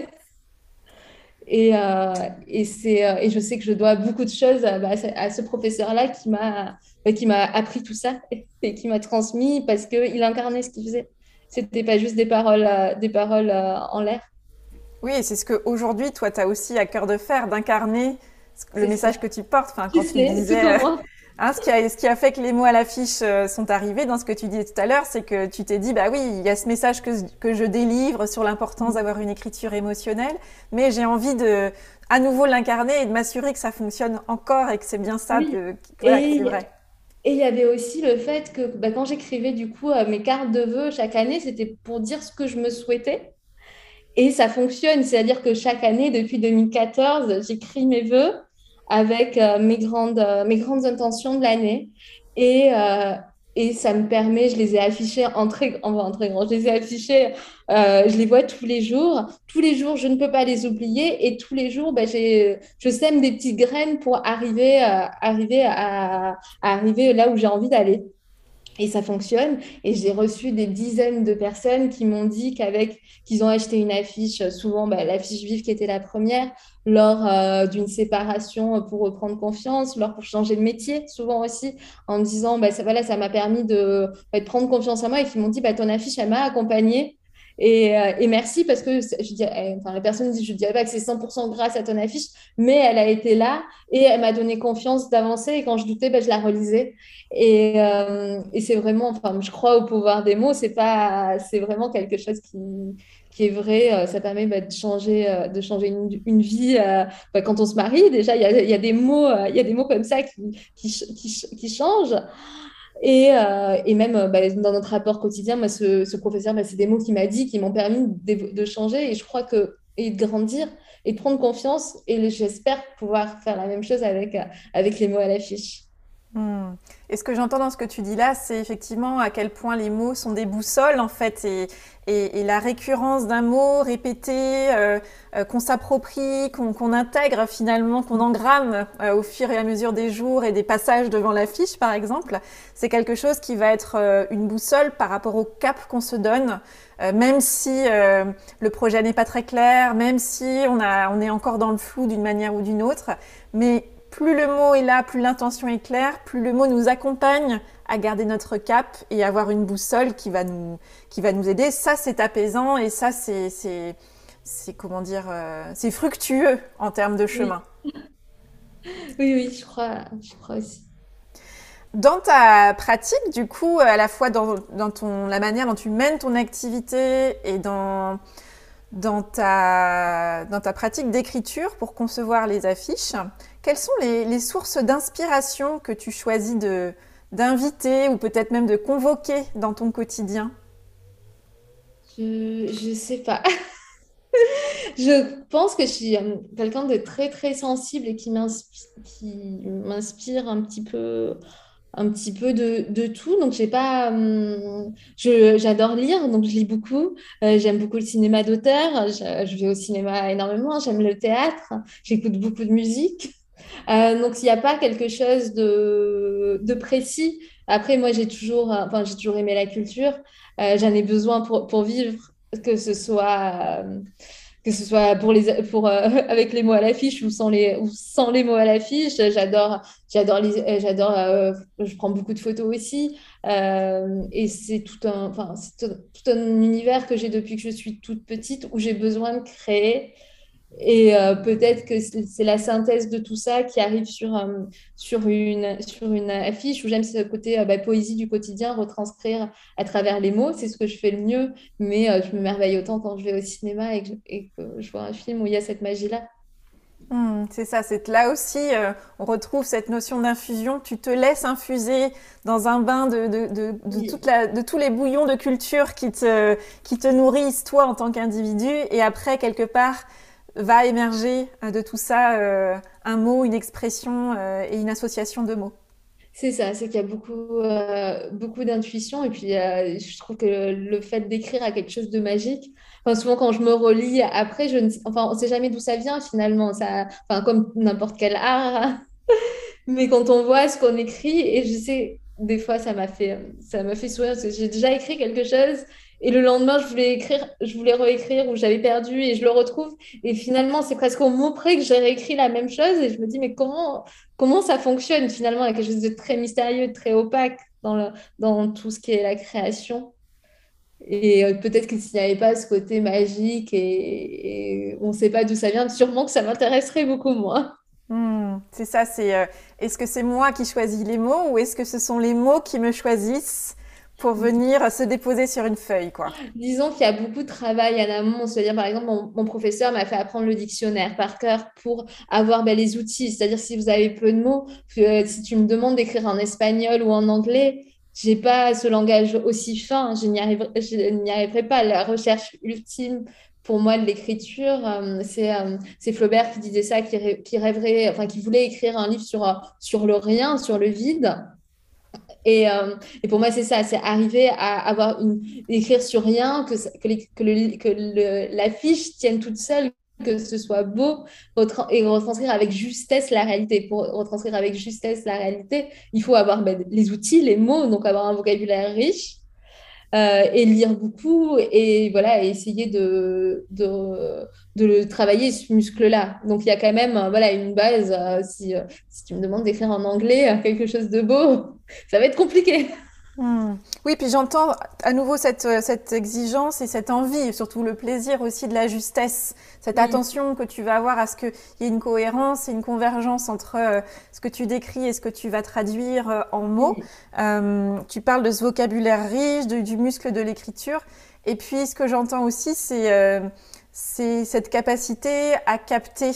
Et, euh, et, c'est, euh, et je sais que je dois beaucoup de choses à, à ce professeur-là qui m'a, qui m'a appris tout ça (laughs) et qui m'a transmis parce qu'il incarnait ce qu'il faisait. C'était pas juste des paroles, euh, des paroles en l'air. Oui, et c'est ce qu'aujourd'hui, toi, tu as aussi à cœur de faire, d'incarner le message que tu portes. Enfin, quand tu, disais, euh, (laughs) hein, ce, qui a, ce qui a fait que les mots à l'affiche euh, sont arrivés dans ce que tu disais tout à l'heure, c'est que tu t'es dit, bah oui, il y a ce message que, que je délivre sur l'importance d'avoir une écriture émotionnelle, mais j'ai envie de à nouveau l'incarner et de m'assurer que ça fonctionne encore et que c'est bien ça que, c'est vrai. Et il y avait aussi le fait que bah, quand j'écrivais du coup euh, mes cartes de vœux chaque année, c'était pour dire ce que je me souhaitais. Et ça fonctionne, c'est-à-dire que chaque année, depuis 2014, j'écris mes vœux avec euh, mes, grandes, euh, mes grandes intentions de l'année. Et, et ça me permet, je les ai affichés en très, grand, je les ai affichés, je les vois tous les jours. Tous les jours, je ne peux pas les oublier. Et tous les jours, bah, je sème des petites graines pour arriver, arriver à, à arriver là où j'ai envie d'aller. Et ça fonctionne. Et j'ai reçu des dizaines de personnes qui m'ont dit qu'avec qu'ils ont acheté une affiche, souvent bah, l'affiche vive qui était la première, lors euh, d'une séparation pour reprendre confiance, lors pour changer de métier, souvent aussi, en me disant bah, ça, voilà, ça m'a permis de, bah, de, prendre confiance en moi et qui m'ont dit bah, ton affiche, elle m'a accompagnée euh, et, merci parce que je eh, enfin, les personnes disent, je ne dirais pas que c'est 100% grâce à ton affiche, mais elle a été là et elle m'a donné confiance d'avancer. Et quand je doutais, ben, je la relisais. Et, euh, c'est vraiment, enfin, je crois au pouvoir des mots. C'est pas, c'est vraiment quelque chose qui, qui est vrai. Euh, ça permet bah, de changer, de changer une, vie. Bah, quand on se marie, déjà, il y a, des mots, y a des mots comme ça qui, qui, qui changent. Et, euh, et même euh, bah, dans notre rapport quotidien, ce, professeur, bah, c'est des mots qu'il m'a dit qui m'ont permis de, de, changer. Et je crois que, et de grandir et de prendre confiance. Et j'espère pouvoir faire la même chose avec, euh, avec les mots à l'affiche. Hmm. Et ce que j'entends dans ce que tu dis là, c'est effectivement à quel point les mots sont des boussoles en fait, et, la récurrence d'un mot répété, euh, euh, qu'on s'approprie, qu'on intègre finalement, qu'on engramme euh, au fur et à mesure des jours et des passages devant l'affiche par exemple, c'est quelque chose qui va être une boussole par rapport au cap qu'on se donne, même si le projet n'est pas très clair, même si on, on est encore dans le flou d'une manière ou d'une autre, mais plus le mot est là, plus l'intention est claire, plus le mot nous accompagne à garder notre cap et avoir une boussole qui va nous, qui va nous aider. Ça, c'est apaisant et ça, c'est, c'est, comment dire, euh, c'est fructueux en termes de chemin. Oui, oui, je crois, je crois aussi. Dans ta pratique, du coup, à la fois dans, dans ton, la manière dont tu mènes ton activité et dans, dans, ta, dans ta pratique d'écriture pour concevoir les affiches, quelles sont les, sources d'inspiration que tu choisis de, d'inviter ou peut-être même de convoquer dans ton quotidien? Je ne sais pas. (laughs) je pense que je suis euh, quelqu'un de très très sensible et qui m'inspire un petit peu un petit peu de, de tout. Donc, j'ai pas. Hum, j'adore lire, donc je lis beaucoup. Euh, j'aime beaucoup le cinéma d'auteur. Je, je, vais au cinéma énormément. J'aime le théâtre. J'écoute beaucoup de musique. Euh, donc, il n'y a pas quelque chose de, précis. Après, moi, j'ai toujours, enfin, j'ai toujours aimé la culture. Euh, j'en ai besoin pour, pour, vivre, que ce soit que ce soit pour les, pour, euh, (laughs) avec les mots à l'affiche ou sans les, ou sans les mots à l'affiche. J'adore, j'adore, euh, j'adore, euh, je prends beaucoup de photos aussi. et c'est tout un, tout un univers que j'ai depuis que je suis toute petite où j'ai besoin de créer et euh, peut-être que c'est la synthèse de tout ça qui arrive sur, euh, sur, une, sur une affiche où j'aime ce côté euh, bah, poésie du quotidien, retranscrire à travers les mots. C'est ce que je fais le mieux, mais je me merveille autant quand je vais au cinéma et que, je, vois un film où il y a cette magie-là. Hmm, c'est ça, c'est là aussi, on retrouve cette notion d'infusion. Tu te laisses infuser dans un bain de, de, de, de toute la, de tous les bouillons de culture qui te, qui te nourrissent, toi, en tant qu'individu. Et après, quelque part, va émerger euh, de tout ça euh, un mot, une expression euh, et une association de mots. C'est ça, c'est qu'il y a beaucoup, beaucoup d'intuition et puis je trouve que le, fait d'écrire a quelque chose de magique. Souvent quand je me relis après, je ne, enfin, on ne sait jamais d'où ça vient finalement, ça, enfin, comme n'importe quel art. (laughs) Mais quand on voit ce qu'on écrit, et je sais, des fois ça m'a fait, ça m'a fait sourire parce que j'ai déjà écrit quelque chose et le lendemain, je voulais écrire, je voulais réécrire ou j'avais perdu et je le retrouve. Et finalement, c'est presque au mot près que j'ai réécrit la même chose. Et je me dis, mais comment, comment ça fonctionne finalement Il y a quelque chose de très mystérieux, très opaque dans tout ce qui est la création. Et euh, peut-être que s'il n'y avait pas ce côté magique et, on ne sait pas d'où ça vient, sûrement que ça m'intéresserait beaucoup moins. Hmm, c'est ça, c'est euh, est-ce que c'est moi qui choisis les mots ou est-ce que ce sont les mots qui me choisissent pour venir se déposer sur une feuille, quoi. Disons qu'il y a beaucoup de travail en amont. C'est-à-dire, par exemple, mon, professeur m'a fait apprendre le dictionnaire par cœur pour avoir ben, les outils. C'est-à-dire, si vous avez peu de mots, euh, si tu me demandes d'écrire en espagnol ou en anglais, j'ai pas ce langage aussi fin. Je n'y arriverai, arriverai, pas. La recherche ultime pour moi de l'écriture, euh, euh, c'est Flaubert qui disait ça, qui, qui rêverait, enfin, qui voulait écrire un livre sur, sur le rien, sur le vide. Et, euh, et, pour moi, c'est ça, c'est arriver à avoir écrire sur rien, que, que, que l'affiche tienne toute seule, que ce soit beau et retranscrire avec justesse la réalité. Pour retranscrire avec justesse la réalité, il faut avoir ben, les outils, les mots, donc avoir un vocabulaire riche. Euh, et lire beaucoup et voilà essayer de, de travailler ce muscle-là. Donc il y a quand même voilà une base. Euh, si, si tu me demandes d'écrire en anglais quelque chose de beau, (laughs) ça va être compliqué. Hmm. Oui, puis j'entends à nouveau cette, euh, cette, exigence et cette envie, surtout le plaisir aussi de la justesse, cette attention que tu vas avoir à ce qu'il y ait une cohérence et une convergence entre euh, ce que tu décris et ce que tu vas traduire euh, en mots. tu parles de ce vocabulaire riche, du muscle de l'écriture. Et puis ce que j'entends aussi, c'est cette capacité à capter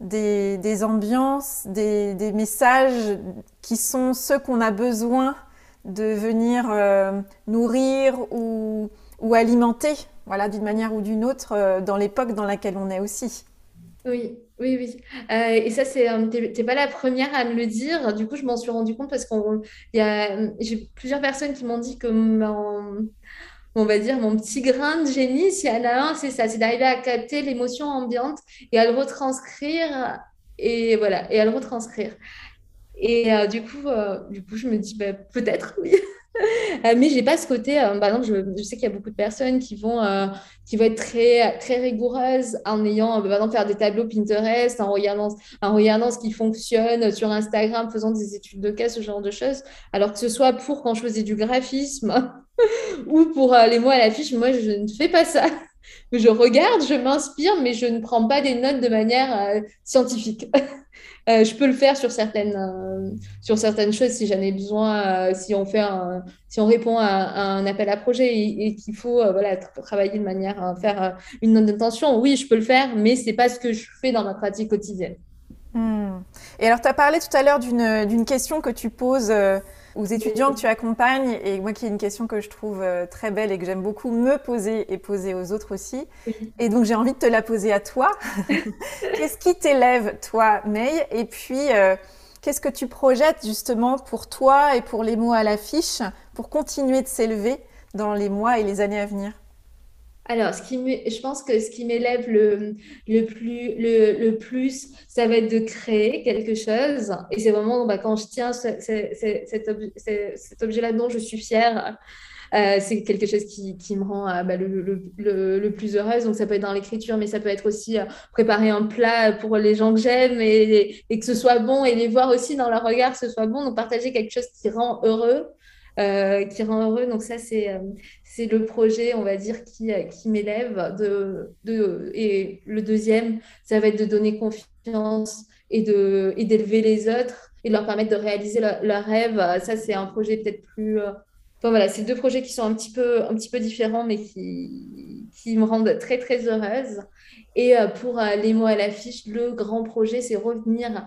des, ambiances, des, messages qui sont ceux qu'on a besoin de venir euh, nourrir ou, ou, alimenter, voilà, d'une manière ou d'une autre, euh, dans l'époque dans laquelle on est aussi. Oui, oui, oui. Euh, et ça, c'est, t'es pas la première à me le dire. Du coup, je m'en suis rendu compte parce qu'on, y a, j'ai plusieurs personnes qui m'ont dit que on va dire mon petit grain de génie, s'il y en a un, c'est ça, c'est d'arriver à capter l'émotion ambiante et à le retranscrire et voilà, et à le retranscrire. Et euh, du coup, du coup, je me dis bah, peut-être oui. (laughs) Euh, mais j'ai pas ce côté. Euh, par exemple, je, sais qu'il y a beaucoup de personnes qui vont, euh, qui vont être très, très rigoureuses en ayant, par exemple, faire des tableaux Pinterest, en regardant, en regardant ce qui fonctionne sur Instagram, faisant des études de cas, ce genre de choses. Alors que ce soit pour quand je faisais du graphisme (laughs) ou pour les mots à l'affiche, moi, je ne fais pas ça. Je regarde, je m'inspire, mais je ne prends pas des notes de manière scientifique. (laughs) Euh, je peux le faire sur certaines, euh, sur certaines choses si j'en ai besoin, euh, si, on fait si on répond à, un appel à projet et, qu'il faut voilà, travailler de manière à faire une note d'intention. Oui, je peux le faire, mais ce n'est pas ce que je fais dans ma pratique quotidienne. Hmm. Et alors, tu as parlé tout à l'heure d'une question que tu poses aux étudiants que tu accompagnes, et moi qui est une question que je trouve euh, très belle et que j'aime beaucoup me poser et poser aux autres aussi. Et donc j'ai envie de te la poser à toi. (laughs) qu'est-ce qui t'élève, toi, May? Et puis, euh, qu'est-ce que tu projettes justement pour toi et pour les mots à l'affiche pour continuer de s'élever dans les mois et les années à venir? Alors, ce qui je pense que ce qui m'élève le, le, plus, le, plus, ça va être de créer quelque chose. Et c'est vraiment bah, quand je tiens cet, objet-là dont je suis fière, euh, c'est quelque chose qui, qui me rend euh, bah, le, le, plus heureuse. Donc, ça peut être dans l'écriture, mais ça peut être aussi euh, préparer un plat pour les gens que j'aime et, et, que ce soit bon et les voir aussi dans leur regard, que ce soit bon. Donc, partager quelque chose qui rend heureux. Qui rend heureux. Donc ça, c'est c'est le projet, on va dire, qui, euh, qui m'élève. De, de, et le deuxième, ça va être de donner confiance et de et d'élever les autres et de leur permettre de réaliser leurs leur rêve. Ça, c'est un projet peut-être plus... Euh, enfin voilà, c'est deux projets qui sont un petit peu, un petit peu différents, mais qui, qui me rendent très, très heureuse. Et euh, pour les mots à l'affiche, le grand projet, c'est revenir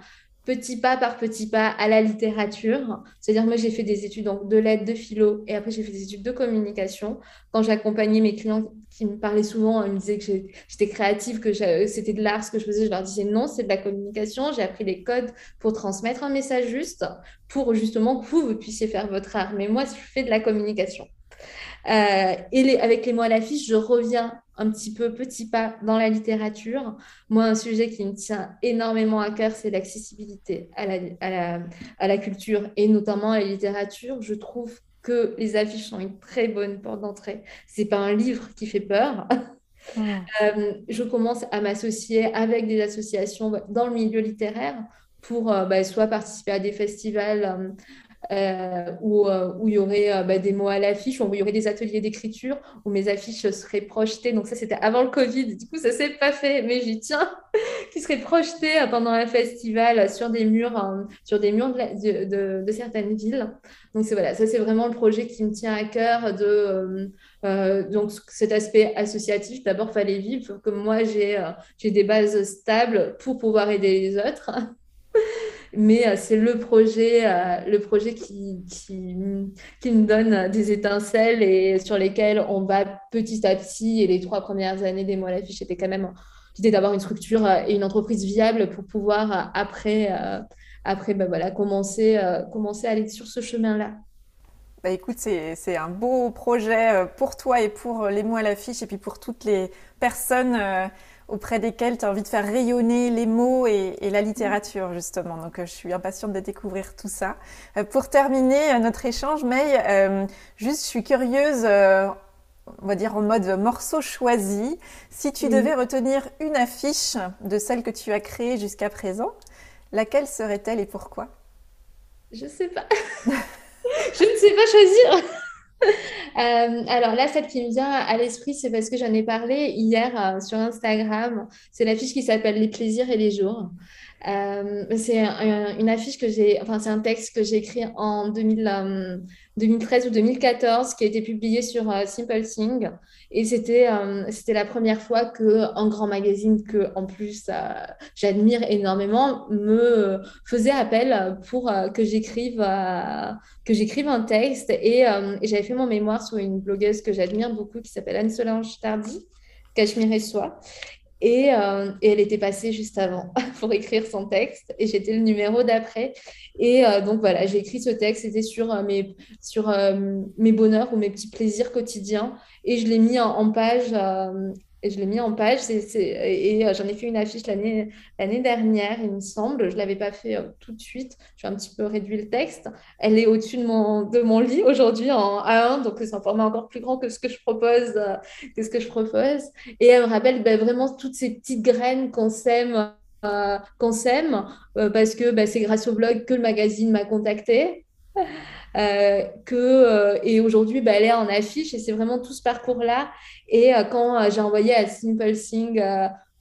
petit pas par petit pas à la littérature. C'est-à-dire, moi, j'ai fait des études de lettres, de philo, et après, j'ai fait des études de communication. Quand j'accompagnais mes clients qui me parlaient souvent, ils me disaient que j'étais créative, que c'était de l'art ce que je faisais, je leur disais non, c'est de la communication. J'ai appris les codes pour transmettre un message juste, pour justement que vous, vous puissiez faire votre art. Mais moi, je fais de la communication. Euh, et avec les mots à l'affiche, je reviens un petit peu petit pas dans la littérature. Moi, un sujet qui me tient énormément à cœur, c'est l'accessibilité à la, à, la, à la, culture et notamment à la littérature. Je trouve que les affiches sont une très bonne porte d'entrée. C'est pas un livre qui fait peur. Euh, je commence à m'associer avec des associations dans le milieu littéraire pour euh, bah, soit participer à des festivals euh, où, euh, où, il y aurait euh, bah, des mots à l'affiche, où il y aurait des ateliers d'écriture, où mes affiches seraient projetées. Donc ça, c'était avant le Covid. Du coup, ça s'est pas fait, mais j'y tiens. (laughs) qui seraient projetées pendant un festival sur des murs, sur des murs de, de, certaines villes. Donc voilà, ça c'est vraiment le projet qui me tient à cœur de donc cet aspect associatif. D'abord, fallait vivre. Comme moi, j'ai j'ai des bases stables pour pouvoir aider les autres (laughs) mais euh, c'est le projet, euh, le projet qui, qui, qui, me donne des étincelles et sur lesquels on va petit à petit. Et les trois premières années des mois à l'affiche étaient quand même l'idée d'avoir une structure euh, et une entreprise viable pour pouvoir après, après ben voilà, commencer, commencer à aller sur ce chemin-là. Bah écoute, c'est un beau projet pour toi et pour les mots à l'affiche et puis pour toutes les personnes auprès desquels tu as envie de faire rayonner les mots et, la littérature, justement. Donc, euh, je suis impatiente de découvrir tout ça. Euh, pour terminer euh, notre échange, May, juste, je suis curieuse, on va dire en mode morceau choisi. Si tu devais retenir une affiche de celle que tu as créée jusqu'à présent, laquelle serait-elle et pourquoi? Je sais pas. (laughs) je ne sais pas choisir. (laughs) Euh, alors là, celle qui me vient à l'esprit, c'est parce que j'en ai parlé hier euh, sur Instagram. C'est l'affiche qui s'appelle Les plaisirs et les jours. Euh, c'est une affiche que j'ai, enfin c'est un texte que j'ai écrit en 2000, 2013 ou 2014 qui a été publié sur Simple Thing. Et c'était c'était la première fois que un grand magazine que en plus j'admire énormément me faisait appel pour que j'écrive que j'écrive un texte. Et, et j'avais fait mon mémoire sur une blogueuse que j'admire beaucoup qui s'appelle Anne Solange Tardy Cachemire et Soi Et, euh, et, elle était passée juste avant (laughs) pour écrire son texte. Et j'étais le numéro d'après. Et euh, donc voilà, j'ai écrit ce texte, c'était sur, euh, mes, sur mes bonheurs ou mes petits plaisirs quotidiens. Et je l'ai mis en page et je l'ai mis en page. et euh, j'en ai fait une affiche l'année dernière, il me semble. Je ne l'avais pas fait euh, tout de suite. J'ai un petit peu réduit le texte. Elle est au-dessus de mon, de mon lit aujourd'hui en A1, donc c'est un format encore plus grand que ce que je propose. Euh, que ce que je propose. Et elle me rappelle ben, vraiment toutes ces petites graines qu'on sème. qu'on sème parce que ben, c'est grâce au blog que le magazine m'a contacté euh, que, euh, et aujourd'hui, bah, elle est en affiche et c'est vraiment tout ce parcours-là. Et euh, quand j'ai envoyé à Simple Thing,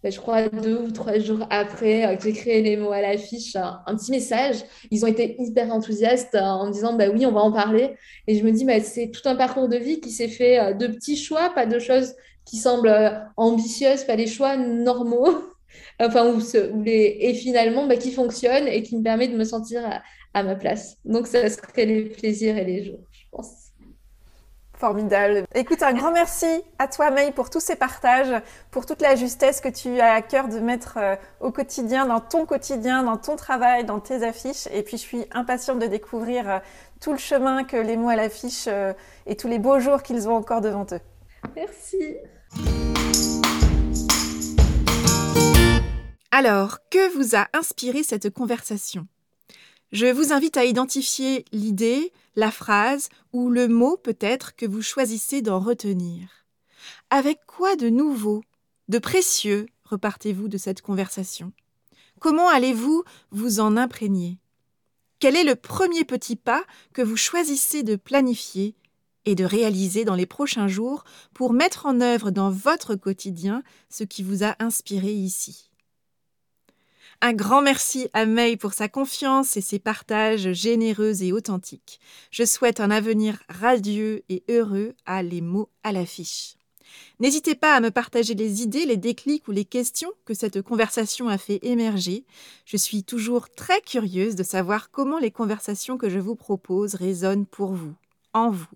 bah, je crois deux ou trois jours après que j'ai créé les mots à l'affiche, un, petit message, ils ont été hyper enthousiastes en me disant bah oui, on va en parler. Et je me dis, bah, c'est tout un parcours de vie qui s'est fait de petits choix, pas de choses qui semblent ambitieuses, pas des choix normaux. (laughs) enfin, ou, les, et finalement, bah, qui fonctionnent et qui me permet de me sentir à ma place. Donc, ça serait les plaisirs et les jours, je pense. Formidable. Écoute, un grand merci à toi, May, pour tous ces partages, pour toute la justesse que tu as à cœur de mettre euh, au quotidien, dans ton quotidien, dans ton travail, dans tes affiches. Et puis, je suis impatiente de découvrir euh, tout le chemin que les mots à l'affiche euh, et tous les beaux jours qu'ils ont encore devant eux. Merci. Alors, que vous a inspiré cette conversation? Je vous invite à identifier l'idée, la phrase ou le mot peut-être que vous choisissez d'en retenir. Avec quoi de nouveau, de précieux repartez-vous de cette conversation? Comment allez-vous vous en imprégner? Quel est le premier petit pas que vous choisissez de planifier et de réaliser dans les prochains jours pour mettre en œuvre dans votre quotidien ce qui vous a inspiré ici? Un grand merci à May pour sa confiance et ses partages généreux et authentiques. Je souhaite un avenir radieux et heureux à les mots à l'affiche. N'hésitez pas à me partager les idées, les déclics ou les questions que cette conversation a fait émerger. Je suis toujours très curieuse de savoir comment les conversations que je vous propose résonnent pour vous, en vous.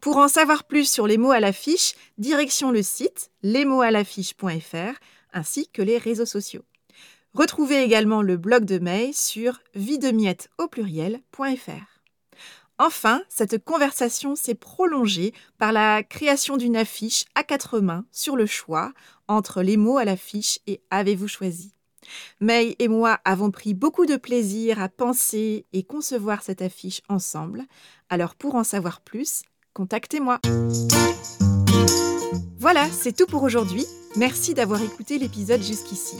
Pour en savoir plus sur les mots à l'affiche, direction le site lesmotsàlaffiche.fr ainsi que les réseaux sociaux. Retrouvez également le blog de May sur videmiettes au pluriel.fr. Enfin, cette conversation s'est prolongée par la création d'une affiche à quatre mains sur le choix entre les mots à l'affiche et Avez-vous choisi May et moi avons pris beaucoup de plaisir à penser et concevoir cette affiche ensemble. Alors pour en savoir plus, contactez-moi. Voilà, c'est tout pour aujourd'hui. Merci d'avoir écouté l'épisode jusqu'ici.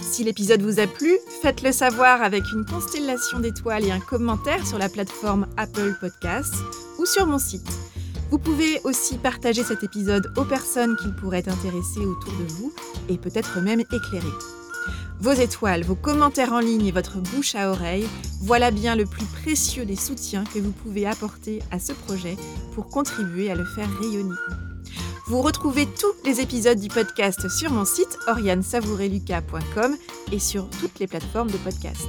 Si l'épisode vous a plu, faites-le savoir avec une constellation d'étoiles et un commentaire sur la plateforme Apple Podcasts ou sur mon site. Vous pouvez aussi partager cet épisode aux personnes qui pourraient intéresser autour de vous et peut-être même éclairer. Vos étoiles, vos commentaires en ligne et votre bouche à oreille, voilà bien le plus précieux des soutiens que vous pouvez apporter à ce projet pour contribuer à le faire rayonner. Vous retrouvez tous les épisodes du podcast sur mon site oriansavoureluca.com et sur toutes les plateformes de podcast.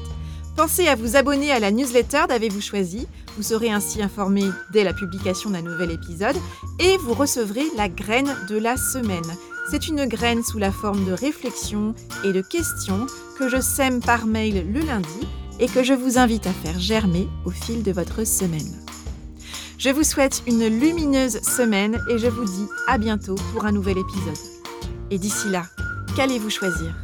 Pensez à vous abonner à la newsletter d'Avez-vous choisi Vous serez ainsi informé dès la publication d'un nouvel épisode et vous recevrez la graine de la semaine. C'est une graine sous la forme de réflexions et de questions que je sème par mail le lundi et que je vous invite à faire germer au fil de votre semaine. Je vous souhaite une lumineuse semaine et je vous dis à bientôt pour un nouvel épisode. Et d'ici là, qu'allez-vous choisir?